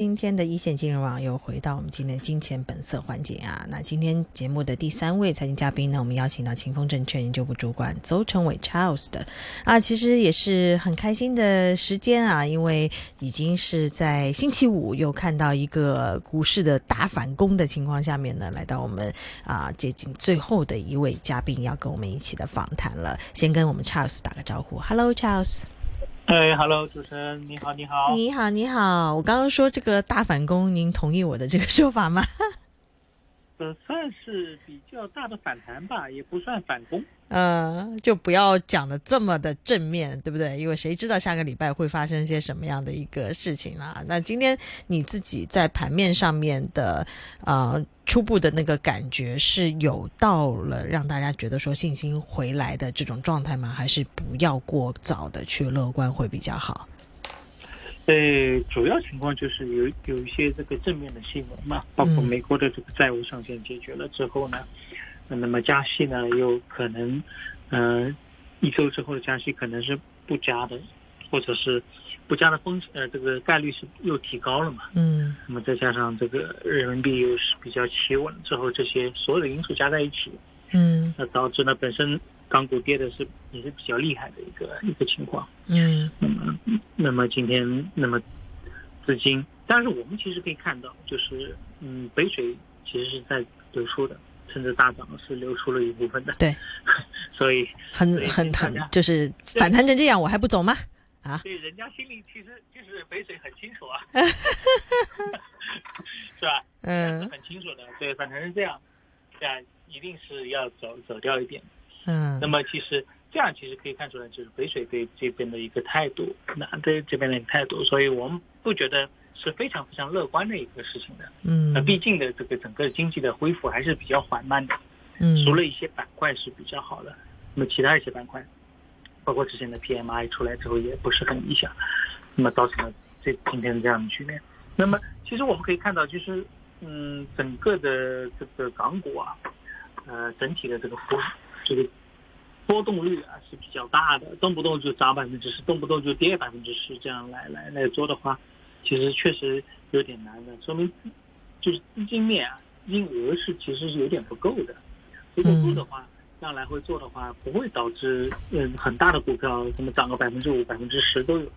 今天的一线金融网又回到我们今天的金钱本色环节啊。那今天节目的第三位财经嘉宾呢，我们邀请到秦风证券研究部主管邹成伟 Charles 的啊，其实也是很开心的时间啊，因为已经是在星期五又看到一个股市的大反攻的情况下面呢，来到我们啊接近最后的一位嘉宾要跟我们一起的访谈了。先跟我们 Charles 打个招呼，Hello Charles。哎，Hello，主持人，你好，你好，你好，你好。我刚刚说这个大反攻，您同意我的这个说法吗？呃，算是比较大的反弹吧，也不算反攻。呃，就不要讲的这么的正面，对不对？因为谁知道下个礼拜会发生些什么样的一个事情啊？那今天你自己在盘面上面的呃初步的那个感觉是有到了让大家觉得说信心回来的这种状态吗？还是不要过早的去乐观会比较好？对，主要情况就是有有一些这个正面的新闻嘛，包括美国的这个债务上限解决了之后呢。那么加息呢，有可能，呃，一周之后的加息可能是不加的，或者是不加的风险，呃，这个概率是又提高了嘛？嗯。那么再加上这个人民币又是比较企稳之后，这些所有的因素加在一起，嗯，那导致呢本身港股跌的是也是比较厉害的一个一个情况。嗯。那么，那么今天那么资金，但是我们其实可以看到，就是嗯，北水其实是在流出的。甚至大涨是流出了一部分的，对，所以很很很就是反弹成这样，我还不走吗？啊，对，人家心里其实就是北水很清楚啊，是吧？嗯，很清楚的，对，反正是这样，这样一定是要走走掉一点。嗯，那么其实这样其实可以看出来，就是北水对这边的一个态度，那对这边的一个态度，所以我们不觉得。是非常非常乐观的一个事情的，嗯，那毕竟的这个整个经济的恢复还是比较缓慢的，嗯，除了一些板块是比较好的，那么其他一些板块，包括之前的 PMI 出来之后也不是很理想，那么造成了这今天的这样的局面。那么其实我们可以看到，就是嗯，整个的这个港股啊，呃，整体的这个波这个波动率啊是比较大的，动不动就涨百分之十，动不动就跌百分之十，这样来来来做的话。其实确实有点难的，说明就是资金面啊，金额是其实是有点不够的。如果够的话，这样来回做的话，不会导致嗯很大的股票什么涨个百分之五、百分之十都有的。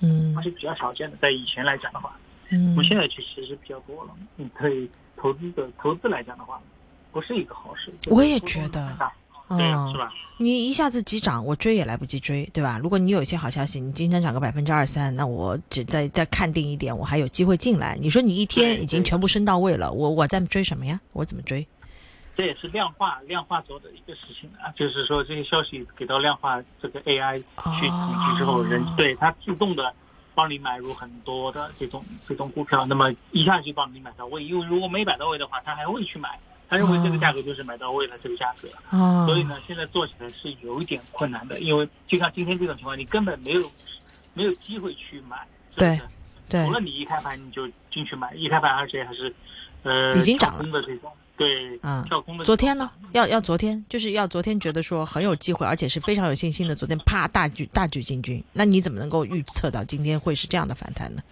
嗯，还是比较少见的。在以前来讲的话，嗯，我们现在其实是比较多了。嗯，对投资的投资来讲的话，不是一个好事。我也觉得。嗯，是吧？你一下子急涨，我追也来不及追，对吧？如果你有一些好消息，你今天涨个百分之二三，那我只再再看定一点，我还有机会进来。你说你一天已经全部升到位了，我我在追什么呀？我怎么追？这也是量化量化做的一个事情啊，就是说这些消息给到量化这个 AI 去统计之后，人对它自动的帮你买入很多的这种这种股票，那么一下就帮你买到位，因为如果没买到位的话，他还会去买。他认为这个价格就是买到位了，这个价格，所以呢，现在做起来是有一点困难的，因为就像今天这种情况，你根本没有没有机会去买，对，对，除了你一开盘你就进去买，一开盘而且还是呃已经涨了。的这种，对，嗯，跳空的。昨天呢，要要昨天就是要昨天觉得说很有机会，而且是非常有信心的，昨天啪大举大举进军，那你怎么能够预测到今天会是这样的反弹呢？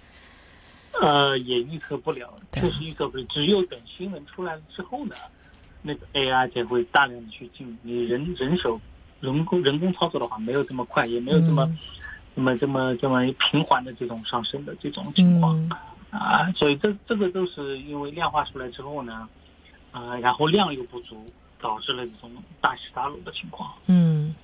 呃，也预测不了，确实预测不了。只有等新闻出来了之后呢，那个 AI 才会大量的去进。你人人手、人工、人工操作的话，没有这么快，也没有这么、这么、这么、这么平缓的这种上升的这种情况啊。所以这这个都是因为量化出来之后呢，呃，然后量又不足，导致了这种大起大落的情况。嗯。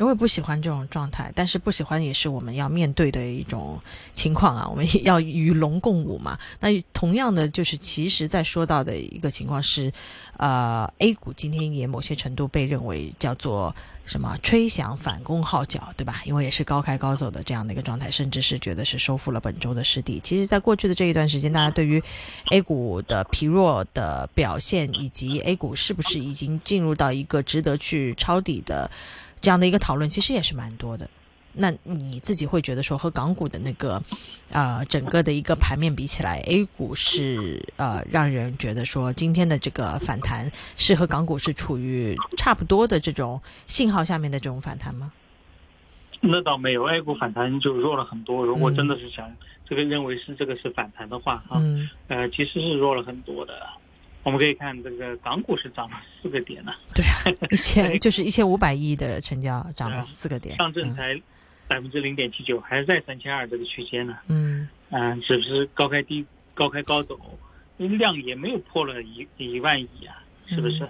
我也不喜欢这种状态，但是不喜欢也是我们要面对的一种情况啊。我们 要与龙共舞嘛。那同样的，就是其实在说到的一个情况是，呃，A 股今天也某些程度被认为叫做什么吹响反攻号角，对吧？因为也是高开高走的这样的一个状态，甚至是觉得是收复了本周的失地。其实，在过去的这一段时间，大家对于 A 股的疲弱的表现，以及 A 股是不是已经进入到一个值得去抄底的。这样的一个讨论其实也是蛮多的，那你自己会觉得说和港股的那个，呃，整个的一个盘面比起来，A 股是呃让人觉得说今天的这个反弹是和港股是处于差不多的这种信号下面的这种反弹吗？那倒没有，A 股反弹就弱了很多。如果真的是想这个认为是这个是反弹的话，哈，呃，其实是弱了很多的。我们可以看这个港股是涨了四个点呢。对啊，一千 就是一千五百亿的成交涨了四个点。上证才百分之零点七九，还是在三千二这个区间呢。嗯嗯，只是高开低高开高走，量也没有破了一一万亿啊，是不是？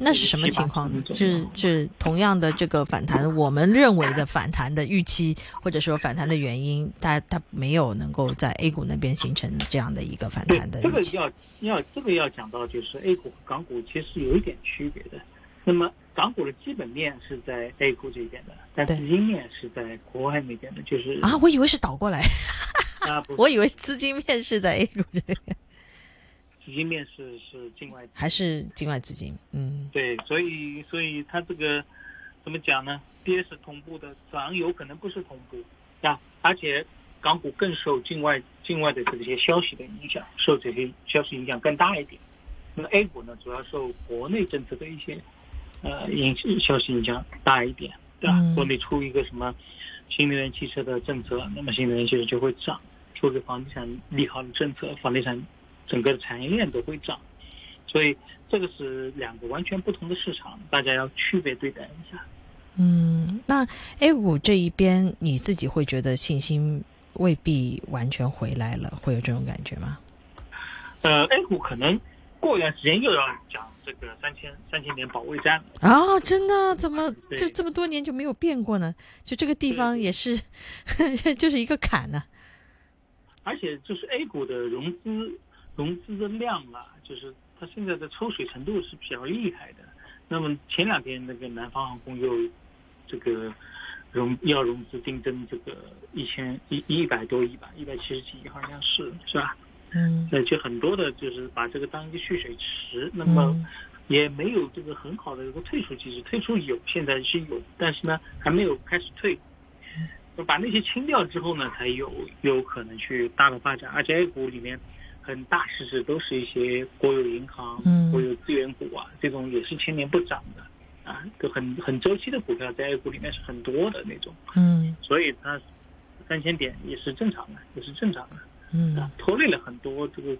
那是什么情况呢？是是同样的这个反弹，我们认为的反弹的预期，或者说反弹的原因，它它没有能够在 A 股那边形成这样的一个反弹的。这个要要这个要讲到，就是 A 股和港股其实有一点区别的。那么港股的基本面是在 A 股这边的，但资金面是在国外那边的，就是啊，我以为是倒过来，啊，我以为资金面是在 A 股这边。资金面是是境外，还是境外资金？嗯，对，所以所以它这个怎么讲呢？跌是同步的，涨有可能不是同步，啊，而且港股更受境外境外的这些消息的影响，受这些消息影响更大一点。那么 A 股呢，主要受国内政策的一些呃影消息影响大一点，对吧？国内出一个什么新能源汽车的政策，那么新能源汽车就会涨；出个房地产利好的政策，房地产。整个的产业链都会涨，所以这个是两个完全不同的市场，大家要区别对待一下。嗯，那 A 股这一边，你自己会觉得信心未必完全回来了，会有这种感觉吗？呃，A 股可能过一段时间又要讲这个三千三千点保卫战了啊！真的？怎么就这么多年就没有变过呢？就这个地方也是，就是一个坎呢。而且就是 A 股的融资。融资的量啊，就是它现在的抽水程度是比较厉害的。那么前两天那个南方航空又这个融要融资定增这个一千一一百多亿吧，一百七十几亿好像是是吧？嗯，那就很多的就是把这个当一个蓄水池，那么也没有这个很好的一个退出机制。退出有，现在是有，但是呢还没有开始退。把那些清掉之后呢，才有有可能去大的发展。而且 A 股里面。很大市值都是一些国有银行、国有资源股啊，这种也是千年不涨的啊，就很很周期的股票在 A 股里面是很多的那种，嗯，所以它三千点也是正常的，也是正常的，嗯，拖累了很多这个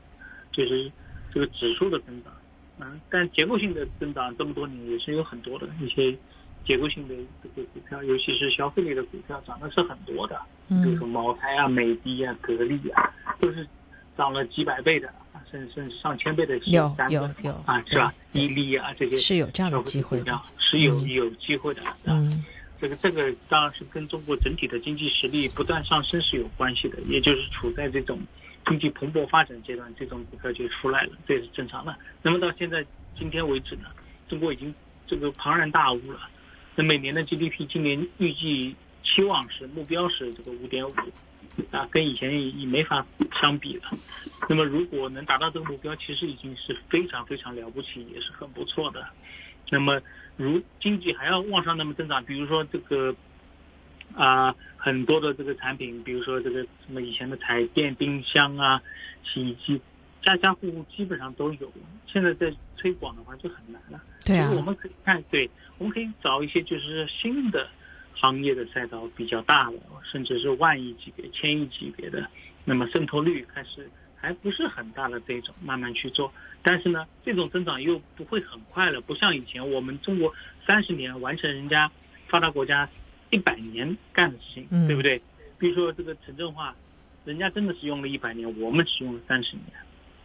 就是这个指数的增长啊，但结构性的增长这么多年也是有很多的一些结构性的这个股票，尤其是消费类的股票涨的是很多的，比如说茅台啊、美的啊、格力啊，都是。涨了几百倍的，甚至甚至上千倍的，有有有啊，是吧？伊利啊，这些是有这样的机会的，是有有机会的。嗯，这个这个当然是跟中国整体的经济实力不断上升是有关系的，也就是处在这种经济蓬勃发展阶段，这种股票就出来了，这也是正常的。那么到现在今天为止呢，中国已经这个庞然大物了，那每年的 GDP 今年预计期望是目标是这个五点五。啊，跟以前已没法相比了。那么，如果能达到这个目标，其实已经是非常非常了不起，也是很不错的。那么，如经济还要往上那么增长，比如说这个啊，很多的这个产品，比如说这个什么以前的彩电、冰箱啊、洗衣机，家家户户基本上都有。现在在推广的话就很难了。对啊，我们可以看，对，我们可以找一些就是新的。行业的赛道比较大的，甚至是万亿级别、千亿级别的，那么渗透率开始还不是很大的这种，慢慢去做。但是呢，这种增长又不会很快了，不像以前我们中国三十年完成人家发达国家一百年干的事情，对不对？比如说这个城镇化，人家真的是用了一百年，我们只用了三十年，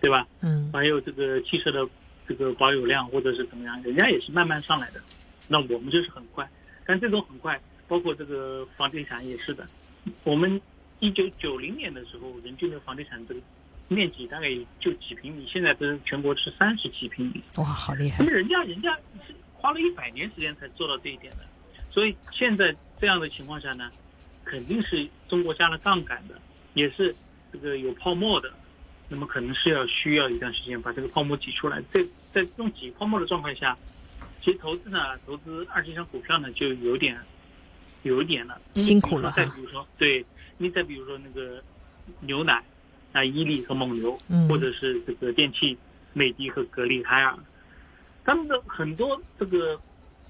对吧？嗯。还有这个汽车的这个保有量或者是怎么样，人家也是慢慢上来的，那我们就是很快，但这种很快。包括这个房地产也是的，我们一九九零年的时候，人均的房地产这个面积大概就几平米，现在是全国是三十几平米。哇，好厉害！那么人家人家是花了一百年时间才做到这一点的，所以现在这样的情况下呢，肯定是中国加了杠杆的，也是这个有泡沫的，那么可能是要需要一段时间把这个泡沫挤出来。在在这种挤泡沫的状况下，其实投资呢，投资二级市场股票呢，就有点。有一点了，辛苦了。再比如说，对你再比如说那个牛奶啊，伊利和蒙牛，或者是这个电器，美的和格力海尔，他们的很多这个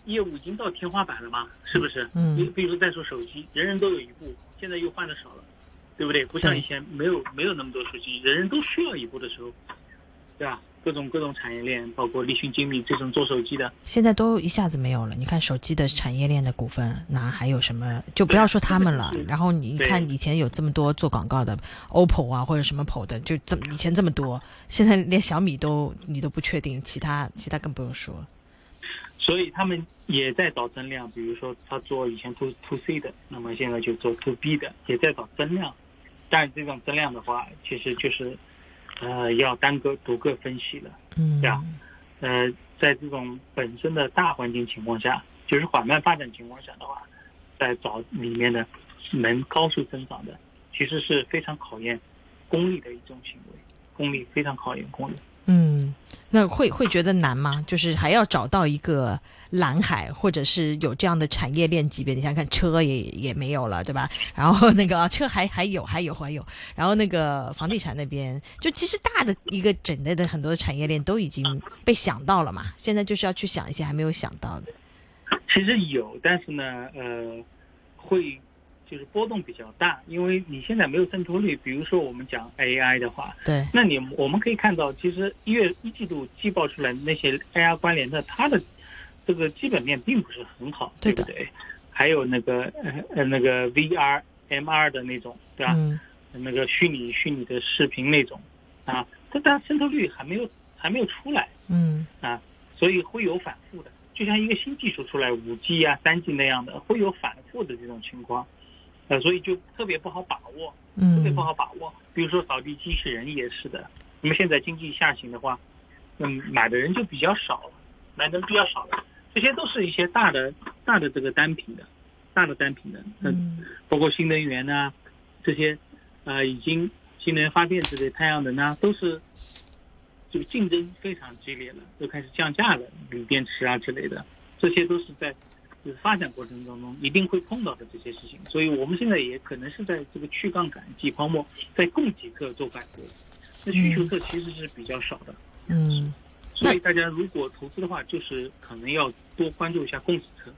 业务已经到天花板了嘛，是不是？嗯你比如说再说手机，人人都有一部，现在又换的少了，对不对？不像以前没有没有那么多手机，人人都需要一部的时候，对吧？各种各种产业链，包括立讯精密这种做手机的，现在都一下子没有了。你看手机的产业链的股份，哪还有什么？就不要说他们了。然后你对看以前有这么多做广告的，OPPO 啊或者什么 PO 的，就这么以前这么多，现在连小米都你都不确定，其他其他更不用说。所以他们也在找增量。比如说他做以前 to to C 的，那么现在就做 to B 的，也在找增量。但这种增量的话，其实就是呃要单个独个分析了。嗯，对啊呃，在这种本身的大环境情况下，就是缓慢发展情况下的话，在找里面的能高速增长的，其实是非常考验功力的一种行为，功力非常考验功力。嗯，那会会觉得难吗？就是还要找到一个蓝海，或者是有这样的产业链级别。你想看，车也也没有了，对吧？然后那个 啊车还还有还有还有，然后那个房地产那边，就其实大的一个整类的很多的产业链都已经被想到了嘛。现在就是要去想一些还没有想到的。其实有，但是呢，呃，会就是波动比较大，因为你现在没有渗透率。比如说我们讲 AI 的话，对，那你我们可以看到，其实一月一季度季报出来那些 AI 关联的，它的这个基本面并不是很好，对对不对？还有那个呃呃那个 VR、MR 的那种，对吧？嗯那个虚拟虚拟的视频那种，啊，但它渗透率还没有还没有出来嗯啊，所以会有反复的。就像一个新技术出来，五 G 啊、三 G 那样的，会有反复的这种情况，呃，所以就特别不好把握。特别嗯不好把握。比如说扫地机器人也是的。那么现在经济下行的话，嗯，买的人就比较少了，买的人比较少了。这些都是一些大的大的这个单品的，大的单品的，嗯，嗯包括新能源呐、这些，呃，已经新能源发电之类，太阳能啊，都是这个竞争非常激烈了，都开始降价了，锂电池啊之类的，这些都是在就是发展过程当中一定会碰到的这些事情。所以我们现在也可能是在这个去杠杆、挤泡沫，在供给侧做改革，那需求侧其实是比较少的。嗯所以大家如果投资的话，就是可能要多关注一下供给侧。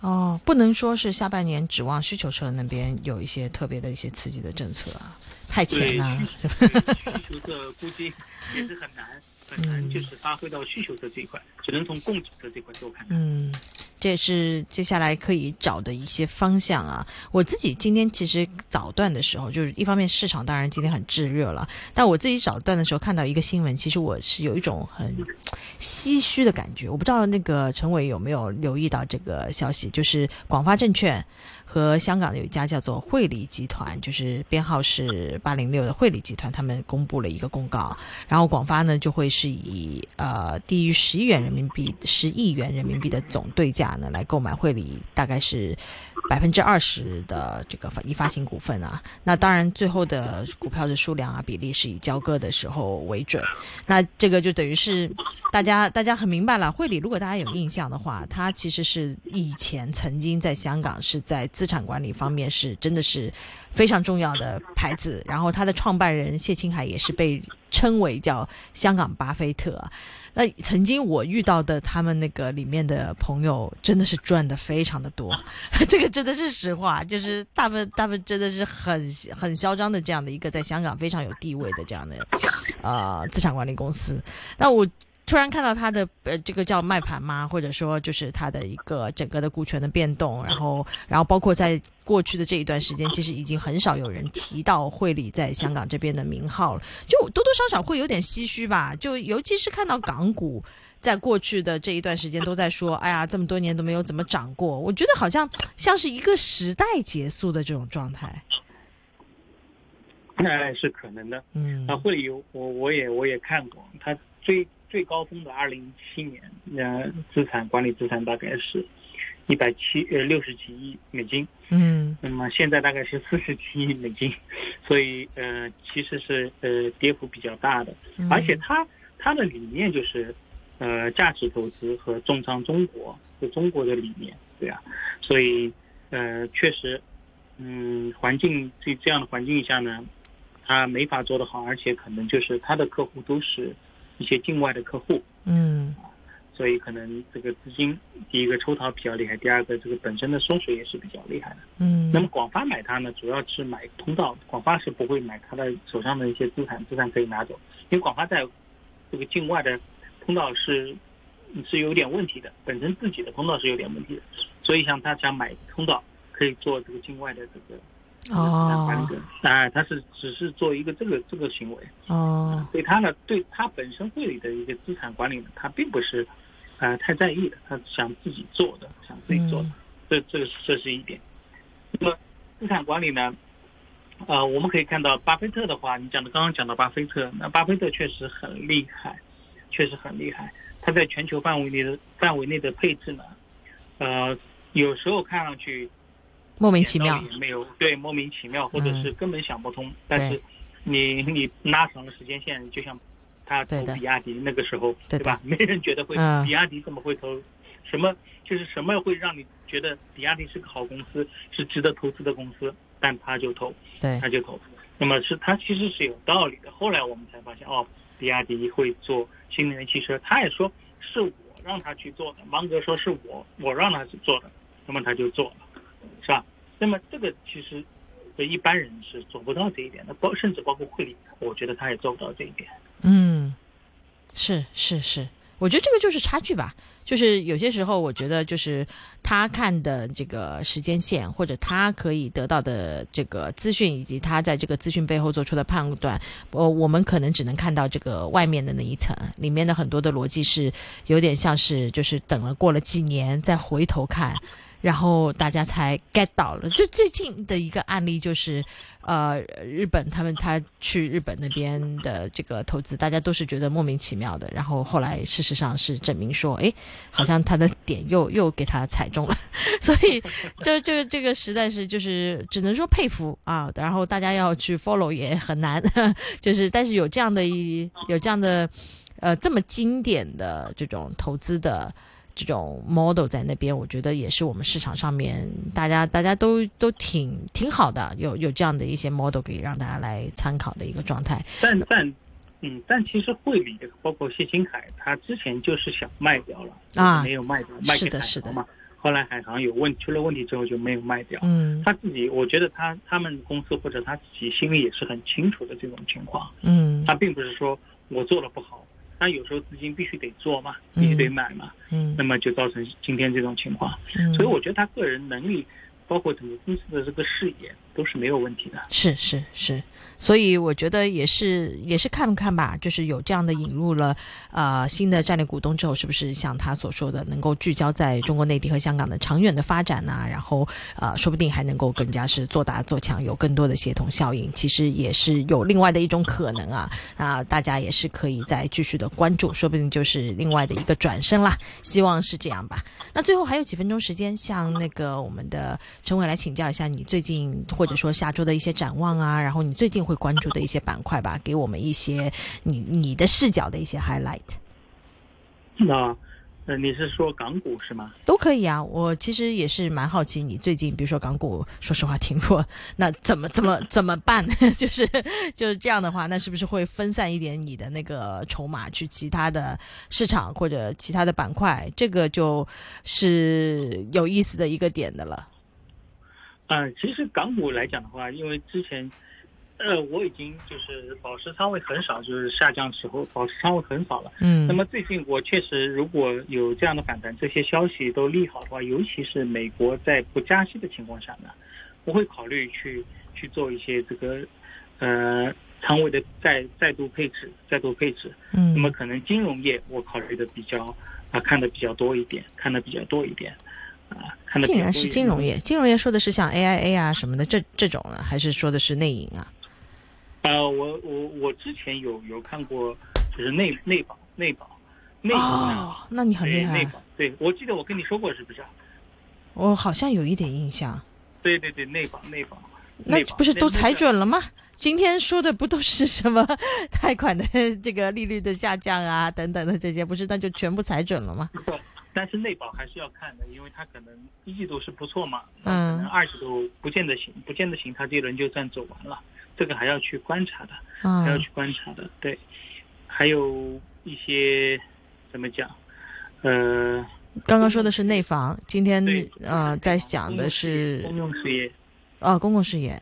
哦，不能说是下半年指望需求侧那边有一些特别的一些刺激的政策啊，派对钱呐、需求侧估计也是很难很难，嗯就是发挥到需求侧这一块，只能从供给侧这块做看看。嗯，这也是接下来可以找的一些方向啊。我自己今天其实早段的时候，就是一方面市场当然今天很炙热了，但我自己早段的时候看到一个新闻，其实我是有一种很唏嘘的感觉。我不知道那个陈伟有没有留意到这个消息，就是广发证券和香港有一家叫做汇理集团，就是编号是八零六的汇理集团，他们公布了一个公告，然后广发呢就会是以呃低于十亿元人民币、十亿元人民币的总对价呢来购买汇理，大概是百分之二十的这个发已发行股份啊。那当然最后的股票的数量啊比例是以交割的时候为准。那这个就等于是大家大家很明白了，汇理如果大家有印象的话，它其实是以前曾经在香港是在资产管理方面是真的是非常重要的牌子，然后他的创办人谢青海也是被称为叫香港巴菲特。那曾经我遇到的他们那个里面的朋友，真的是赚的非常的多，这个真的是实话，就是他们他们真的是很很嚣张的这样的一个在香港非常有地位的这样的呃资产管理公司。那我突然看到它的呃这个叫卖盘吗？或者说就是它的一个整个的股权的变动，然后然后包括在过去的这一段时间，其实已经很少有人提到汇理在香港这边的名号了，就多多少少会有点唏嘘吧。就尤其是看到港股在过去的这一段时间都在说，哎呀，这么多年都没有怎么涨过，我觉得好像像是一个时代结束的这种状态。那是可能的。嗯啊，汇理我我也我也看过，它最最高峰的二零一七年，呃，资产管理资产大概是一百七呃六十几亿美金，嗯。那么现在大概是四十几亿美金，所以呃其实是呃跌幅比较大的，嗯。而且它它的理念就是呃价值投资和重仓中国就中国的理念，对啊，所以呃确实，嗯环境这这样的环境下呢，他没法做得好，而且可能就是他的客户都是一些境外的客户，嗯所以可能这个资金第一个抽逃比较厉害，第二个这个本身的缩水也是比较厉害的。嗯，那么广发买它呢，主要是买通道，广发是不会买它的手上的一些资产，资产可以拿走，因为广发在这个境外的通道是是有点问题的，本身自己的通道是有点问题的，所以像他想买通道，可以做这个境外的这个。哦，啊，他是只是做一个这个这个行为。哦，对他呢，对他本身会里的一个资产管理呢，他并不是啊太在意的，他想自己做的，想自己做的，这这个这是一点。那么资产管理呢，呃，我们可以看到巴菲特的话，你讲的刚刚讲到巴菲特，那巴菲特确实很厉害，确实很厉害，他在全球范围内的范围内的配置呢，呃，有时候看上去。莫名其妙，没有对莫名其妙，或者是根本想不通。但是你你拉长了时间线，就像他投比亚迪那个时候，对吧？没人觉得会比亚迪怎么会投？什么就是什么会让你觉得比亚迪是个好公司，是值得投资的公司？但他就投，对，他就投。那么是他其实是有道理的。后来我们才发现，哦，比亚迪会做新能源汽车。他也说是我让他去做的，芒格说是我我让他去做的，那么他就做了。是吧？那么这个其实，一般人是做不到这一点的，包甚至包括会理，我觉得他也做不到这一点。嗯，是是是，我觉得这个就是差距吧。就是有些时候，我觉得就是他看的这个时间线，或者他可以得到的这个资讯，以及他在这个资讯背后做出的判断，我，我们可能只能看到这个外面的那一层，里面的很多的逻辑是有点像是就是等了过了几年再回头看。然后大家才 get 到了，就最近的一个案例就是，呃，日本他们他去日本那边的这个投资，大家都是觉得莫名其妙的。然后后来事实上是证明说，哎，好像他的点又又给他踩中了。所以，就就这个实在是就是只能说佩服啊。然后大家要去 follow 也很难，就是但是有这样的一有这样的呃这么经典的这种投资的。这种 model 在那边，我觉得也是我们市场上面大家大家都都挺挺好的，有有这样的一些 model 可以让大家来参考的一个状态。但但嗯，但其实汇理包括谢金海，他之前就是想卖掉了啊，没有卖掉，卖给海航嘛。后来海航有问出了问题之后就没有卖掉。嗯，他自己我觉得他他们公司或者他自己心里也是很清楚的这种情况。嗯，他并不是说我做的不好。那有时候资金必须得做嘛，必须得买嘛，嗯，那么就造成今天这种情况。所以我觉得他个人能力，包括整个公司的这个视野。都是没有问题的，是是是，所以我觉得也是也是看看吧，就是有这样的引入了呃新的战略股东之后，是不是像他所说的，能够聚焦在中国内地和香港的长远的发展呢？然后呃，说不定还能够更加是做大做强，有更多的协同效应，其实也是有另外的一种可能啊啊，大家也是可以再继续的关注，说不定就是另外的一个转身啦，希望是这样吧。那最后还有几分钟时间，向那个我们的陈伟来请教一下，你最近或者说下周的一些展望啊，然后你最近会关注的一些板块吧，给我们一些你你的视角的一些 highlight。那，呃，你是说港股是吗？都可以啊，我其实也是蛮好奇，你最近比如说港股，说实话挺弱，那怎么怎么怎么办？就是就是这样的话，那是不是会分散一点你的那个筹码去其他的市场或者其他的板块？这个就是有意思的一个点的了。嗯，其实港股来讲的话，因为之前，呃，我已经就是保持仓位很少，就是下降时候保持仓位很少了。嗯。那么最近我确实如果有这样的反弹，这些消息都利好的话，尤其是美国在不加息的情况下呢，我会考虑去去做一些这个，呃，仓位的再再度配置，再度配置。嗯。那么可能金融业我考虑的比较啊看的比较多一点，看的比较多一点。啊，竟然是金融业，金融业说的是像 AIA 啊什么的这这种呢，还是说的是内银啊？呃，我我我之前有有看过，就是内内保内保内保哦，那你很厉害。内保，对我记得我跟你说过是不是？我好像有一点印象。对对对，内保内保，那不是都踩准了吗？今天说的不都是什么贷款的 这个利率的下降啊等等的这些，不是那就全部踩准了吗？但是内保还是要看的，因为它可能一季度是不错嘛，嗯，可能二季度不见得行，不见得行，它这一轮就算走完了，这个还要去观察的，还要去观察的，对，还有一些怎么讲，呃，刚刚说的是内房，今天对呃在讲的是公用事业，哦公共事业，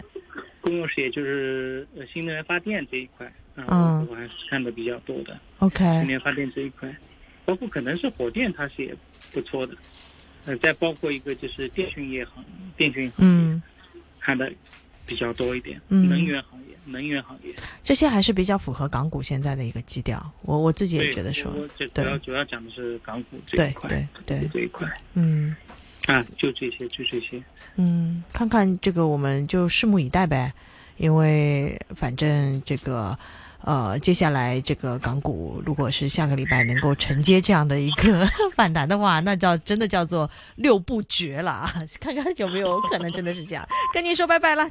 公共事业就是呃新能源发电这一块，啊、嗯。我还是看的比较多的。OK，新能源发电这一块，包括可能是火电，它是也不错的。呃，再包括一个就是电讯业行，电讯行业嗯，看的比较多一点，嗯能源行业，能源行业。这些还是比较符合港股现在的一个基调。我我自己也，觉得说，我这主对要主要讲的是港股这对一块，对对，这一块嗯啊，就这些，就这些。嗯，看看这个我们就拭目以待呗，因为反正这个。呃，接下来这个港股如果是下个礼拜能够承接这样的一个 反弹的话，那叫真的叫做六不绝了啊！看看有没有可能真的是这样。跟您说拜拜了。